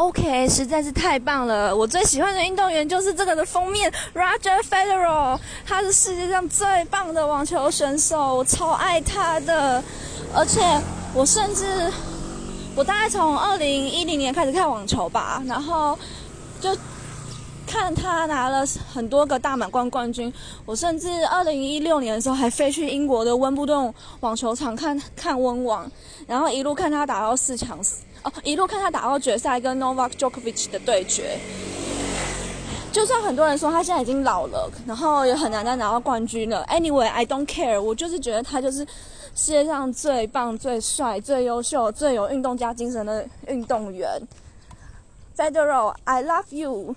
OK，实在是太棒了！我最喜欢的运动员就是这个的封面，Roger Federer，他是世界上最棒的网球选手，我超爱他的。而且我甚至，我大概从二零一零年开始看网球吧，然后就看他拿了很多个大满贯冠军。我甚至二零一六年的时候还飞去英国的温布顿网球场看看温网，然后一路看他打到四强。哦，一路看他打到决赛跟 Novak Djokovic 的对决，就算很多人说他现在已经老了，然后也很难再拿到冠军了。Anyway，I don't care，我就是觉得他就是世界上最棒、最帅、最优秀、最有运动家精神的运动员。Federer，I love you。